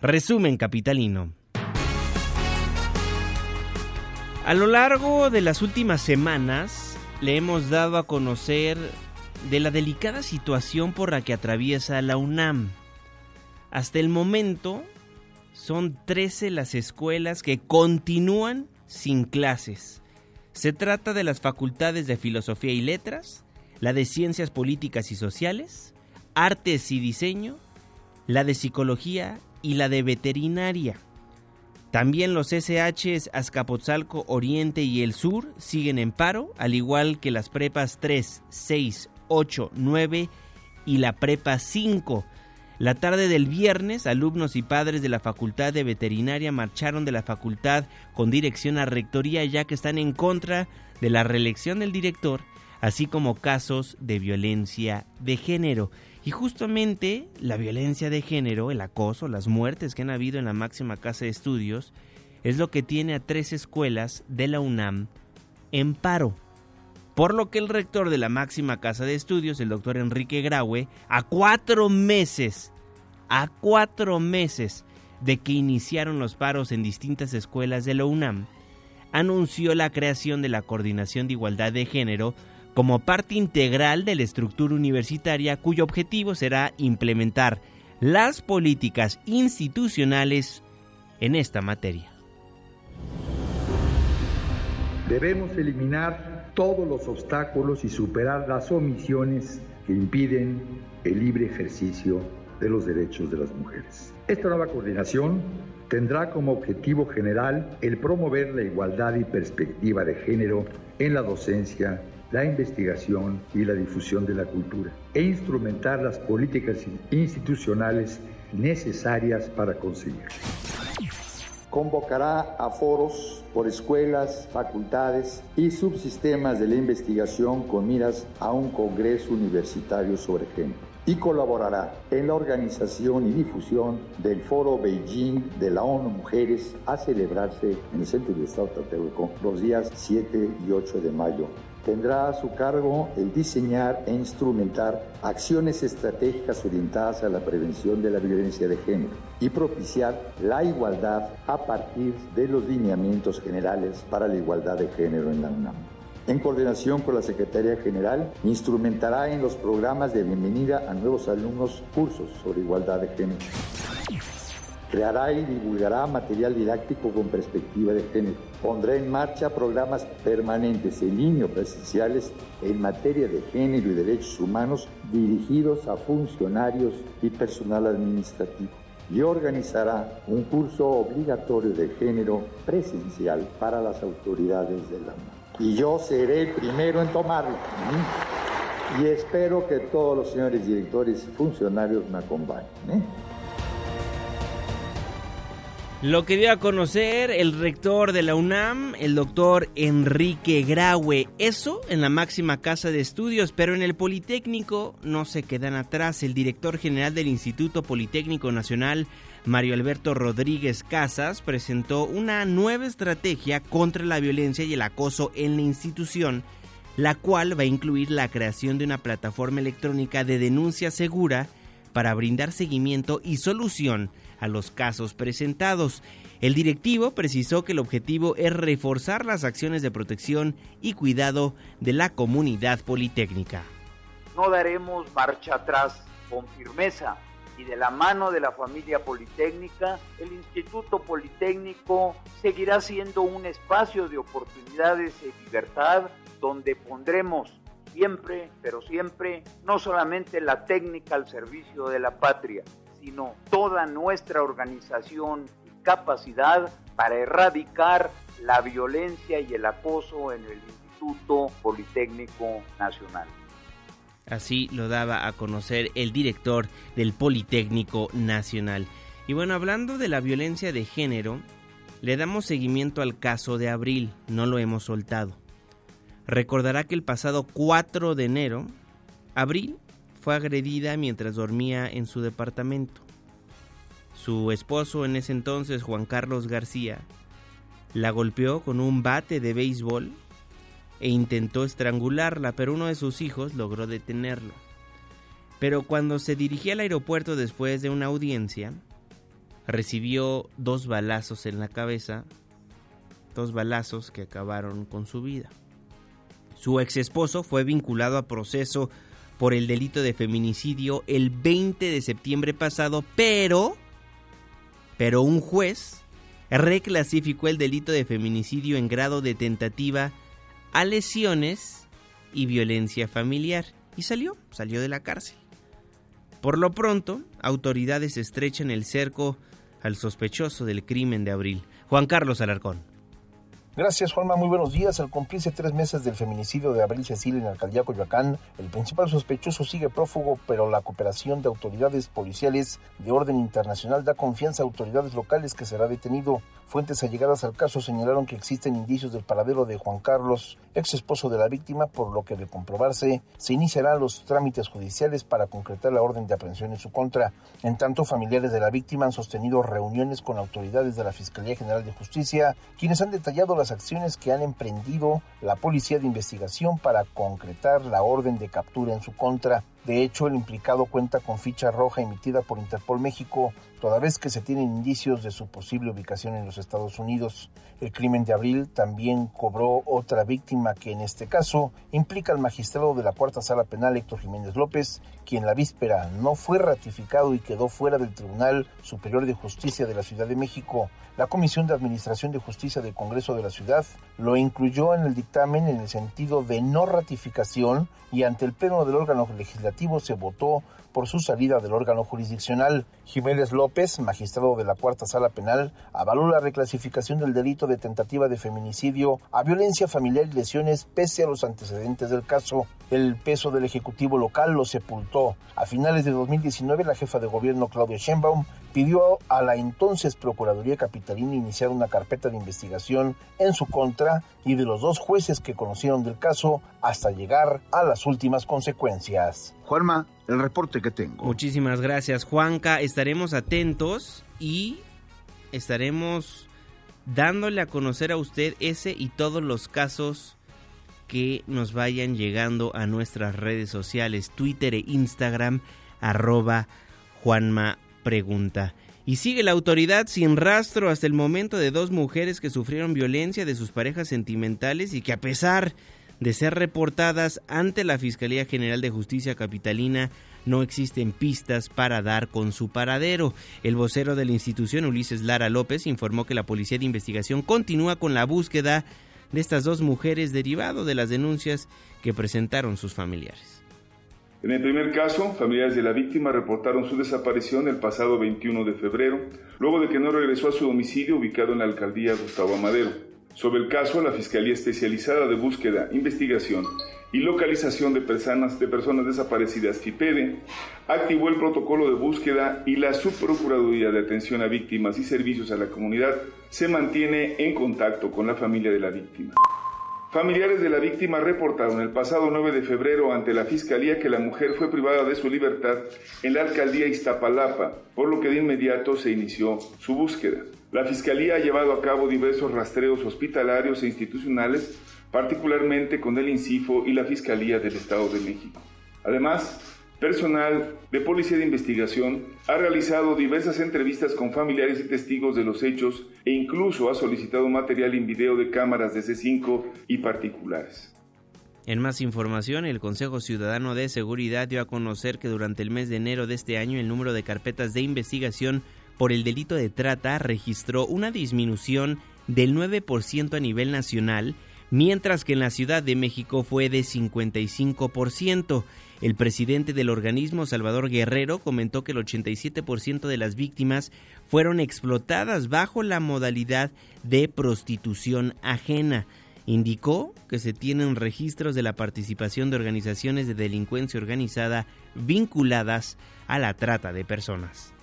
Resumen capitalino. A lo largo de las últimas semanas le hemos dado a conocer de la delicada situación por la que atraviesa la UNAM. Hasta el momento son 13 las escuelas que continúan sin clases. Se trata de las facultades de Filosofía y Letras, la de Ciencias Políticas y Sociales, Artes y Diseño, la de Psicología y la de Veterinaria. También los SHs Azcapotzalco Oriente y el Sur siguen en paro, al igual que las prepas 3, 6, 8, 9 y la prepa 5. La tarde del viernes, alumnos y padres de la Facultad de Veterinaria marcharon de la facultad con dirección a Rectoría ya que están en contra de la reelección del director, así como casos de violencia de género. Y justamente la violencia de género, el acoso, las muertes que han habido en la máxima casa de estudios, es lo que tiene a tres escuelas de la UNAM en paro. Por lo que el rector de la máxima casa de estudios, el doctor Enrique Graue, a cuatro meses, a cuatro meses de que iniciaron los paros en distintas escuelas de la UNAM, anunció la creación de la Coordinación de Igualdad de Género como parte integral de la estructura universitaria cuyo objetivo será implementar las políticas institucionales en esta materia. Debemos eliminar todos los obstáculos y superar las omisiones que impiden el libre ejercicio de los derechos de las mujeres. Esta nueva coordinación tendrá como objetivo general el promover la igualdad y perspectiva de género en la docencia la investigación y la difusión de la cultura e instrumentar las políticas institucionales necesarias para conseguirlo. Convocará a foros por escuelas, facultades y subsistemas de la investigación con miras a un congreso universitario sobre género y colaborará en la organización y difusión del Foro Beijing de la ONU Mujeres a celebrarse en el Centro de Estado Tlatelolco los días 7 y 8 de mayo tendrá a su cargo el diseñar e instrumentar acciones estratégicas orientadas a la prevención de la violencia de género y propiciar la igualdad a partir de los lineamientos generales para la igualdad de género en la UNAM. En coordinación con la Secretaría General, instrumentará en los programas de bienvenida a nuevos alumnos cursos sobre igualdad de género Creará y divulgará material didáctico con perspectiva de género. Pondrá en marcha programas permanentes en línea presenciales en materia de género y derechos humanos dirigidos a funcionarios y personal administrativo. Y organizará un curso obligatorio de género presencial para las autoridades de la UNAM. Y yo seré el primero en tomarlo. Y espero que todos los señores directores y funcionarios me acompañen. ¿eh? Lo que dio a conocer el rector de la UNAM, el doctor Enrique Graue. Eso en la máxima casa de estudios, pero en el Politécnico no se quedan atrás. El director general del Instituto Politécnico Nacional, Mario Alberto Rodríguez Casas, presentó una nueva estrategia contra la violencia y el acoso en la institución, la cual va a incluir la creación de una plataforma electrónica de denuncia segura para brindar seguimiento y solución a los casos presentados. El directivo precisó que el objetivo es reforzar las acciones de protección y cuidado de la comunidad politécnica. No daremos marcha atrás con firmeza y de la mano de la familia Politécnica, el Instituto Politécnico seguirá siendo un espacio de oportunidades y libertad donde pondremos siempre, pero siempre, no solamente la técnica al servicio de la patria, sino toda nuestra organización y capacidad para erradicar la violencia y el acoso en el Instituto Politécnico Nacional. Así lo daba a conocer el director del Politécnico Nacional. Y bueno, hablando de la violencia de género, le damos seguimiento al caso de Abril, no lo hemos soltado. Recordará que el pasado 4 de enero, Abril fue agredida mientras dormía en su departamento. Su esposo en ese entonces, Juan Carlos García, la golpeó con un bate de béisbol e intentó estrangularla, pero uno de sus hijos logró detenerlo. Pero cuando se dirigía al aeropuerto después de una audiencia, recibió dos balazos en la cabeza, dos balazos que acabaron con su vida. Su ex esposo fue vinculado a proceso por el delito de feminicidio el 20 de septiembre pasado, pero, pero un juez reclasificó el delito de feminicidio en grado de tentativa a lesiones y violencia familiar. Y salió, salió de la cárcel. Por lo pronto, autoridades estrechan el cerco al sospechoso del crimen de abril, Juan Carlos Alarcón. Gracias, Juanma. Muy buenos días. Al cumplirse tres meses del feminicidio de Abril Cecilia en la alcaldía Coyoacán, el principal sospechoso sigue prófugo, pero la cooperación de autoridades policiales de orden internacional da confianza a autoridades locales que será detenido. Fuentes allegadas al caso señalaron que existen indicios del paradero de Juan Carlos, ex esposo de la víctima, por lo que de comprobarse se iniciarán los trámites judiciales para concretar la orden de aprehensión en su contra. En tanto, familiares de la víctima han sostenido reuniones con autoridades de la Fiscalía General de Justicia, quienes han detallado las acciones que han emprendido la Policía de Investigación para concretar la orden de captura en su contra. De hecho, el implicado cuenta con ficha roja emitida por Interpol México, toda vez que se tienen indicios de su posible ubicación en los Estados Unidos. El crimen de abril también cobró otra víctima que en este caso implica al magistrado de la Cuarta Sala Penal Héctor Jiménez López, quien la víspera no fue ratificado y quedó fuera del Tribunal Superior de Justicia de la Ciudad de México. La Comisión de Administración de Justicia del Congreso de la Ciudad lo incluyó en el dictamen en el sentido de no ratificación y ante el Pleno del órgano legislativo se votó por su salida del órgano jurisdiccional. Jiménez López, magistrado de la Cuarta Sala Penal, avaló la reclasificación del delito de tentativa de feminicidio a violencia familiar y lesiones pese a los antecedentes del caso. El peso del Ejecutivo local lo sepultó. A finales de 2019, la jefa de gobierno Claudia Sheinbaum pidió a la entonces Procuraduría Capitalina iniciar una carpeta de investigación en su contra y de los dos jueces que conocieron del caso hasta llegar a las últimas consecuencias. Juanma, el reporte que tengo. Muchísimas gracias, Juanca. Estaremos atentos y estaremos dándole a conocer a usted ese y todos los casos que nos vayan llegando a nuestras redes sociales, Twitter e Instagram, arroba Juanma Pregunta. Y sigue la autoridad sin rastro hasta el momento de dos mujeres que sufrieron violencia de sus parejas sentimentales y que a pesar ser reportadas ante la Fiscalía General de Justicia Capitalina, no existen pistas para dar con su paradero. El vocero de la institución, Ulises Lara López, informó que la Policía de Investigación continúa con la búsqueda de estas dos mujeres derivado de las denuncias que presentaron sus familiares. En el primer caso, familiares de la víctima reportaron su desaparición el pasado 21 de febrero, luego de que no regresó a su domicilio ubicado en la alcaldía Gustavo Amadero. Sobre el caso, la Fiscalía Especializada de Búsqueda, Investigación y Localización de Personas, de personas Desaparecidas, FIPEDE, activó el protocolo de búsqueda y la Subprocuraduría de Atención a Víctimas y Servicios a la Comunidad se mantiene en contacto con la familia de la víctima. Familiares de la víctima reportaron el pasado 9 de febrero ante la Fiscalía que la mujer fue privada de su libertad en la alcaldía Iztapalapa, por lo que de inmediato se inició su búsqueda. La Fiscalía ha llevado a cabo diversos rastreos hospitalarios e institucionales, particularmente con el INCIFO y la Fiscalía del Estado de México. Además, personal de Policía de Investigación ha realizado diversas entrevistas con familiares y testigos de los hechos e incluso ha solicitado material en video de cámaras de C5 y particulares. En más información, el Consejo Ciudadano de Seguridad dio a conocer que durante el mes de enero de este año el número de carpetas de investigación por el delito de trata registró una disminución del 9% a nivel nacional, mientras que en la Ciudad de México fue de 55%. El presidente del organismo, Salvador Guerrero, comentó que el 87% de las víctimas fueron explotadas bajo la modalidad de prostitución ajena. Indicó que se tienen registros de la participación de organizaciones de delincuencia organizada vinculadas a la trata de personas.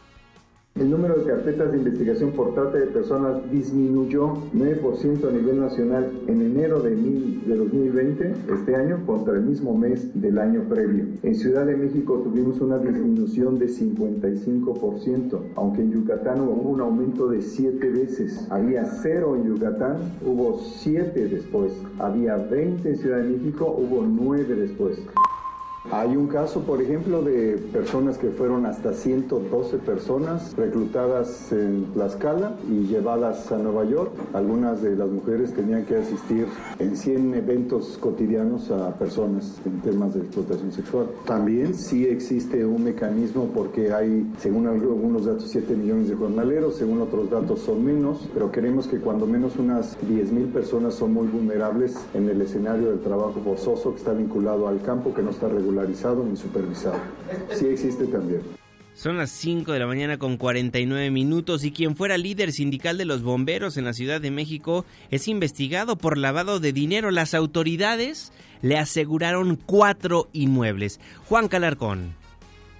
El número de carpetas de investigación por trata de personas disminuyó 9% a nivel nacional en enero de, 2020, este año, contra el mismo mes del año previo. En Ciudad de México tuvimos una disminución de 55%, aunque en Yucatán hubo un aumento de 7 veces. Había 0 en Yucatán, hubo 7 después. Había 20 en Ciudad de México, hubo 9 después. Hay un caso, por ejemplo, de personas que fueron hasta 112 personas reclutadas en Tlaxcala y llevadas a Nueva York. Algunas de las mujeres tenían que asistir en 100 eventos cotidianos a personas en temas de explotación sexual. También sí existe un mecanismo porque hay, según algunos datos, 7 millones de jornaleros, según otros datos son menos, pero queremos que cuando menos unas 10 mil personas son muy vulnerables en el escenario del trabajo forzoso que está vinculado al campo, que no está ni supervisado. Sí existe también. Son las 5 de la mañana con 49 minutos y quien fuera líder sindical de los bomberos en la Ciudad de México es investigado por lavado de dinero. Las autoridades le aseguraron cuatro inmuebles. Juan Calarcón.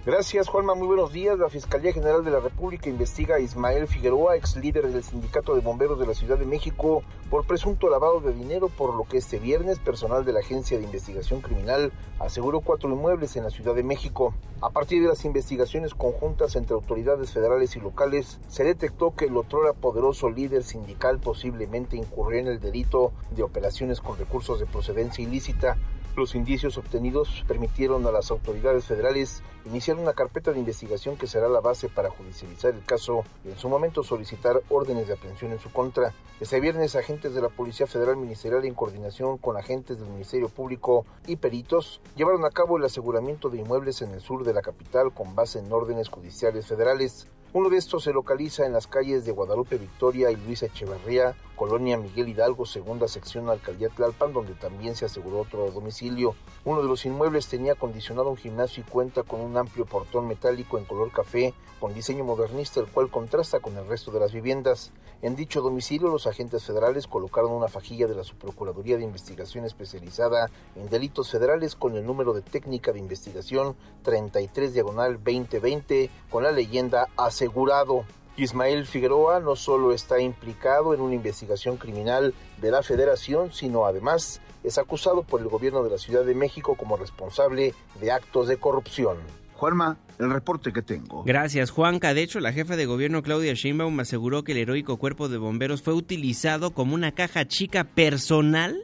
Gracias, Juanma. Muy buenos días. La Fiscalía General de la República investiga a Ismael Figueroa, ex líder del Sindicato de Bomberos de la Ciudad de México, por presunto lavado de dinero, por lo que este viernes personal de la Agencia de Investigación Criminal aseguró cuatro inmuebles en la Ciudad de México. A partir de las investigaciones conjuntas entre autoridades federales y locales, se detectó que el otrora poderoso líder sindical posiblemente incurrió en el delito de operaciones con recursos de procedencia ilícita los indicios obtenidos permitieron a las autoridades federales iniciar una carpeta de investigación que será la base para judicializar el caso y en su momento solicitar órdenes de aprehensión en su contra. Este viernes, agentes de la Policía Federal Ministerial en coordinación con agentes del Ministerio Público y peritos llevaron a cabo el aseguramiento de inmuebles en el sur de la capital con base en órdenes judiciales federales. Uno de estos se localiza en las calles de Guadalupe Victoria y Luisa Echeverría, Colonia Miguel Hidalgo, segunda sección Alcaldía Tlalpan, donde también se aseguró otro domicilio. Uno de los inmuebles tenía acondicionado un gimnasio y cuenta con un amplio portón metálico en color café, con diseño modernista, el cual contrasta con el resto de las viviendas. En dicho domicilio, los agentes federales colocaron una fajilla de la Subprocuraduría de Investigación Especializada en Delitos Federales con el número de técnica de investigación 33 diagonal 2020 con la leyenda asegurado. Ismael Figueroa no solo está implicado en una investigación criminal de la federación, sino además es acusado por el gobierno de la Ciudad de México como responsable de actos de corrupción. Juanma, el reporte que tengo. Gracias, Juanca. De hecho, la jefa de gobierno Claudia Sheinbaum aseguró que el heroico cuerpo de bomberos fue utilizado como una caja chica personal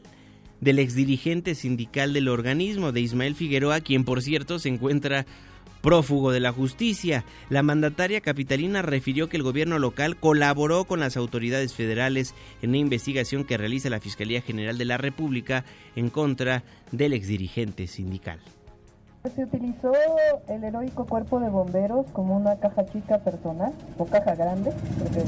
del exdirigente sindical del organismo, de Ismael Figueroa, quien por cierto se encuentra prófugo de la justicia. La mandataria capitalina refirió que el gobierno local colaboró con las autoridades federales en una investigación que realiza la Fiscalía General de la República en contra del exdirigente sindical. Se utilizó el heroico cuerpo de bomberos como una caja chica personal o caja grande, porque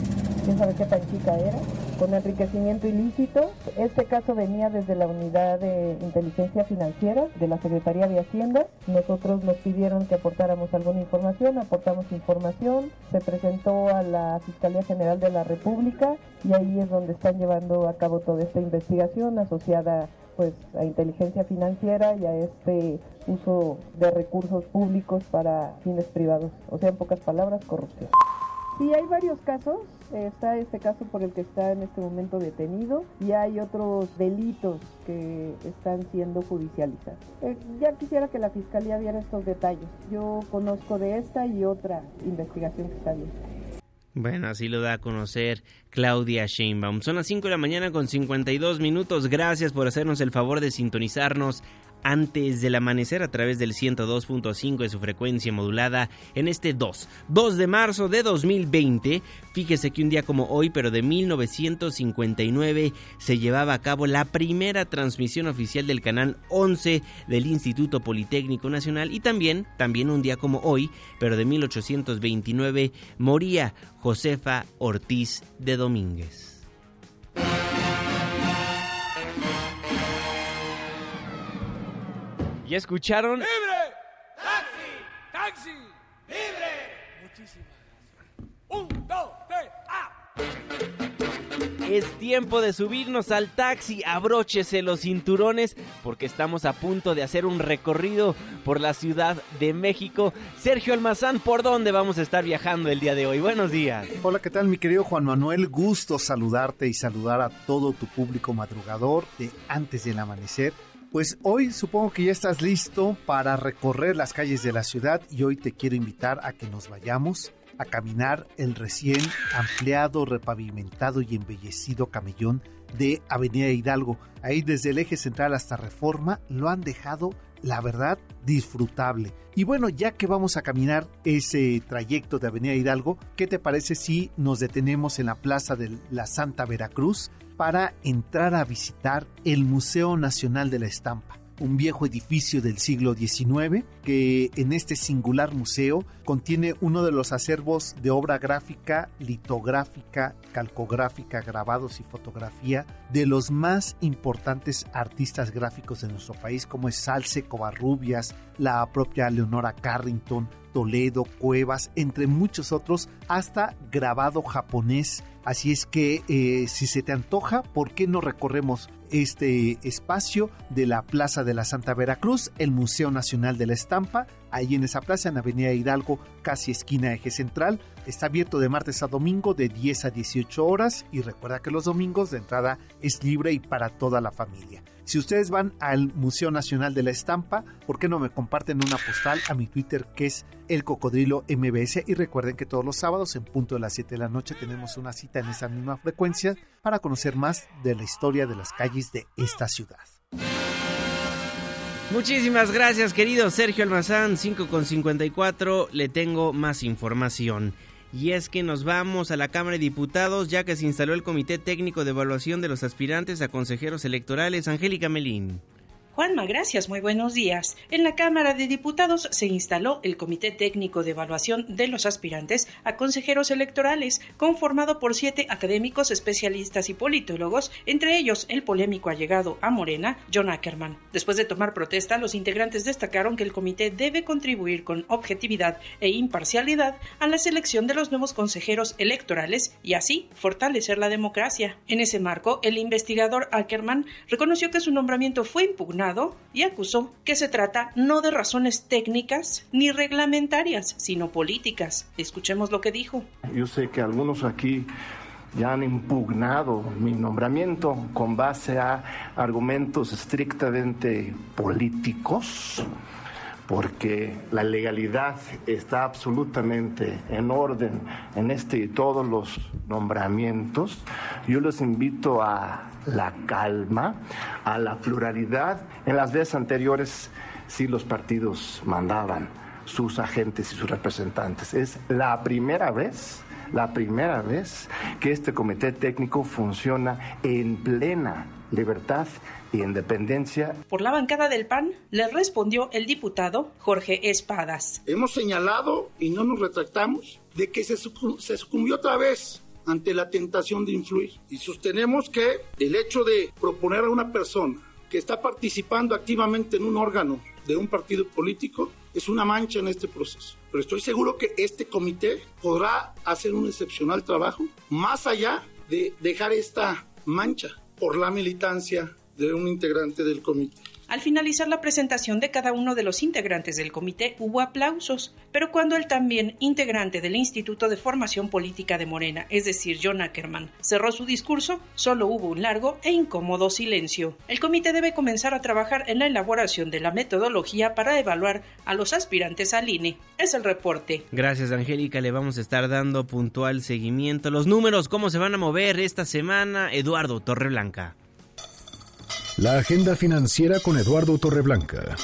quién sabe qué tan chica era, con enriquecimiento ilícito. Este caso venía desde la unidad de inteligencia financiera de la Secretaría de Hacienda. Nosotros nos pidieron que aportáramos alguna información, aportamos información, se presentó a la Fiscalía General de la República y ahí es donde están llevando a cabo toda esta investigación asociada pues a inteligencia financiera y a este uso de recursos públicos para fines privados, o sea, en pocas palabras, corrupción. Sí, hay varios casos. Está este caso por el que está en este momento detenido y hay otros delitos que están siendo judicializados. Eh, ya quisiera que la Fiscalía viera estos detalles. Yo conozco de esta y otra investigación que está bien. Bueno, así lo da a conocer Claudia Sheinbaum. Son las 5 de la mañana con 52 minutos. Gracias por hacernos el favor de sintonizarnos antes del amanecer a través del 102.5 de su frecuencia modulada en este 2, 2 de marzo de 2020. Fíjese que un día como hoy, pero de 1959, se llevaba a cabo la primera transmisión oficial del canal 11 del Instituto Politécnico Nacional y también, también un día como hoy, pero de 1829, moría Josefa Ortiz de Domínguez. ¿Ya escucharon? ¡Libre! ¡Taxi! ¡Taxi! ¡Libre! Muchísimas Un, dos, tres, ¡ah! Es tiempo de subirnos al taxi, abróchese los cinturones porque estamos a punto de hacer un recorrido por la Ciudad de México. Sergio Almazán, ¿por dónde vamos a estar viajando el día de hoy? Buenos días. Hola, ¿qué tal mi querido Juan Manuel? Gusto saludarte y saludar a todo tu público madrugador de antes del amanecer. Pues hoy supongo que ya estás listo para recorrer las calles de la ciudad y hoy te quiero invitar a que nos vayamos a caminar el recién ampliado, repavimentado y embellecido camellón de Avenida Hidalgo. Ahí desde el eje central hasta Reforma lo han dejado la verdad, disfrutable. Y bueno, ya que vamos a caminar ese trayecto de Avenida Hidalgo, ¿qué te parece si nos detenemos en la Plaza de la Santa Veracruz para entrar a visitar el Museo Nacional de la Estampa? un viejo edificio del siglo XIX que en este singular museo contiene uno de los acervos de obra gráfica, litográfica, calcográfica, grabados y fotografía de los más importantes artistas gráficos de nuestro país como es Salce Covarrubias, la propia Leonora Carrington, Toledo, Cuevas, entre muchos otros, hasta grabado japonés. Así es que eh, si se te antoja, ¿por qué no recorremos este espacio de la Plaza de la Santa Veracruz, el Museo Nacional de la Estampa, ahí en esa plaza, en Avenida Hidalgo, casi esquina eje central. Está abierto de martes a domingo de 10 a 18 horas y recuerda que los domingos de entrada es libre y para toda la familia. Si ustedes van al Museo Nacional de la Estampa, ¿por qué no me comparten una postal a mi Twitter que es el cocodrilo MBS? Y recuerden que todos los sábados en punto de las 7 de la noche tenemos una cita en esa misma frecuencia para conocer más de la historia de las calles de esta ciudad. Muchísimas gracias, querido Sergio Almazán, 5 con 54. Le tengo más información. Y es que nos vamos a la Cámara de Diputados ya que se instaló el Comité Técnico de Evaluación de los Aspirantes a Consejeros Electorales. Angélica Melín. Juanma, gracias, muy buenos días. En la Cámara de Diputados se instaló el Comité Técnico de Evaluación de los Aspirantes a Consejeros Electorales, conformado por siete académicos, especialistas y politólogos, entre ellos el polémico allegado a Morena, John Ackerman. Después de tomar protesta, los integrantes destacaron que el comité debe contribuir con objetividad e imparcialidad a la selección de los nuevos consejeros electorales y así fortalecer la democracia. En ese marco, el investigador Ackerman reconoció que su nombramiento fue impugnado y acusó que se trata no de razones técnicas ni reglamentarias, sino políticas. Escuchemos lo que dijo. Yo sé que algunos aquí ya han impugnado mi nombramiento con base a argumentos estrictamente políticos porque la legalidad está absolutamente en orden en este y todos los nombramientos. Yo los invito a la calma, a la pluralidad. En las veces anteriores sí los partidos mandaban sus agentes y sus representantes. Es la primera vez, la primera vez que este comité técnico funciona en plena libertad y independencia. Por la bancada del PAN le respondió el diputado Jorge Espadas. Hemos señalado y no nos retractamos de que se, se sucumbió otra vez ante la tentación de influir. Y sostenemos que el hecho de proponer a una persona que está participando activamente en un órgano de un partido político es una mancha en este proceso. Pero estoy seguro que este comité podrá hacer un excepcional trabajo más allá de dejar esta mancha por la militancia de un integrante del comité. Al finalizar la presentación de cada uno de los integrantes del comité hubo aplausos, pero cuando el también integrante del Instituto de Formación Política de Morena, es decir, John Ackerman, cerró su discurso, solo hubo un largo e incómodo silencio. El comité debe comenzar a trabajar en la elaboración de la metodología para evaluar a los aspirantes al INE. Es el reporte. Gracias, Angélica. Le vamos a estar dando puntual seguimiento. Los números, cómo se van a mover esta semana. Eduardo Torreblanca. La agenda financiera con Eduardo Torreblanca.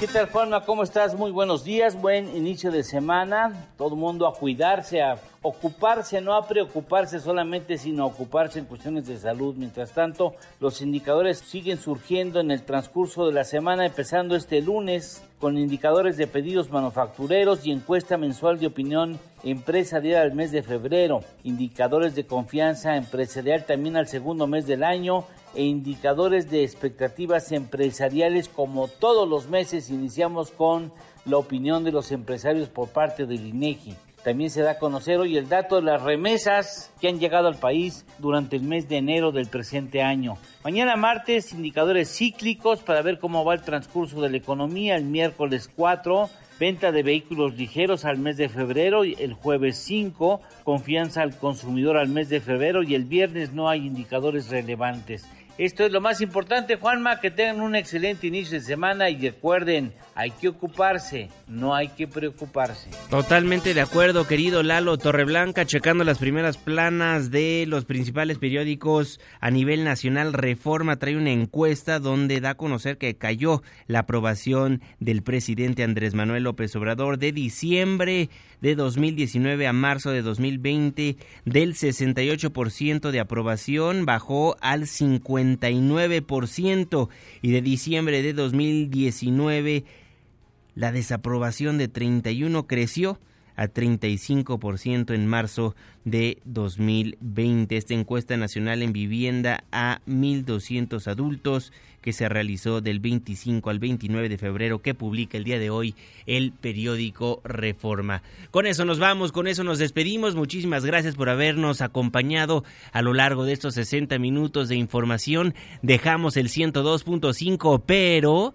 ¿Qué tal, Juanma? ¿Cómo estás? Muy buenos días, buen inicio de semana. Todo mundo a cuidarse, a ocuparse, no a preocuparse solamente, sino a ocuparse en cuestiones de salud. Mientras tanto, los indicadores siguen surgiendo en el transcurso de la semana, empezando este lunes con indicadores de pedidos manufactureros y encuesta mensual de opinión empresarial al mes de febrero, indicadores de confianza empresarial también al segundo mes del año e indicadores de expectativas empresariales como todos los meses iniciamos con la opinión de los empresarios por parte del INEGI. También se da a conocer hoy el dato de las remesas que han llegado al país durante el mes de enero del presente año. Mañana martes, indicadores cíclicos para ver cómo va el transcurso de la economía. El miércoles 4, venta de vehículos ligeros al mes de febrero. El jueves 5, confianza al consumidor al mes de febrero. Y el viernes no hay indicadores relevantes. Esto es lo más importante, Juanma, que tengan un excelente inicio de semana y recuerden, hay que ocuparse, no hay que preocuparse. Totalmente de acuerdo, querido Lalo Torreblanca, checando las primeras planas de los principales periódicos a nivel nacional. Reforma trae una encuesta donde da a conocer que cayó la aprobación del presidente Andrés Manuel López Obrador de diciembre de 2019 a marzo de 2020 del 68% de aprobación bajó al 59% y de diciembre de 2019 la desaprobación de 31 creció a 35% en marzo de 2020. Esta encuesta nacional en vivienda a 1.200 adultos que se realizó del 25 al 29 de febrero que publica el día de hoy el periódico Reforma. Con eso nos vamos, con eso nos despedimos. Muchísimas gracias por habernos acompañado a lo largo de estos 60 minutos de información. Dejamos el 102.5, pero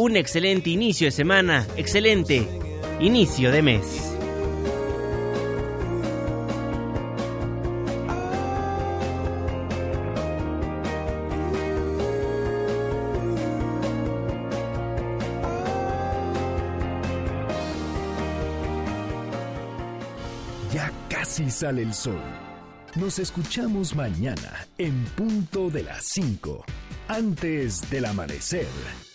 un excelente inicio de semana, excelente inicio de mes. Ya casi sale el sol. Nos escuchamos mañana en punto de las 5, antes del amanecer.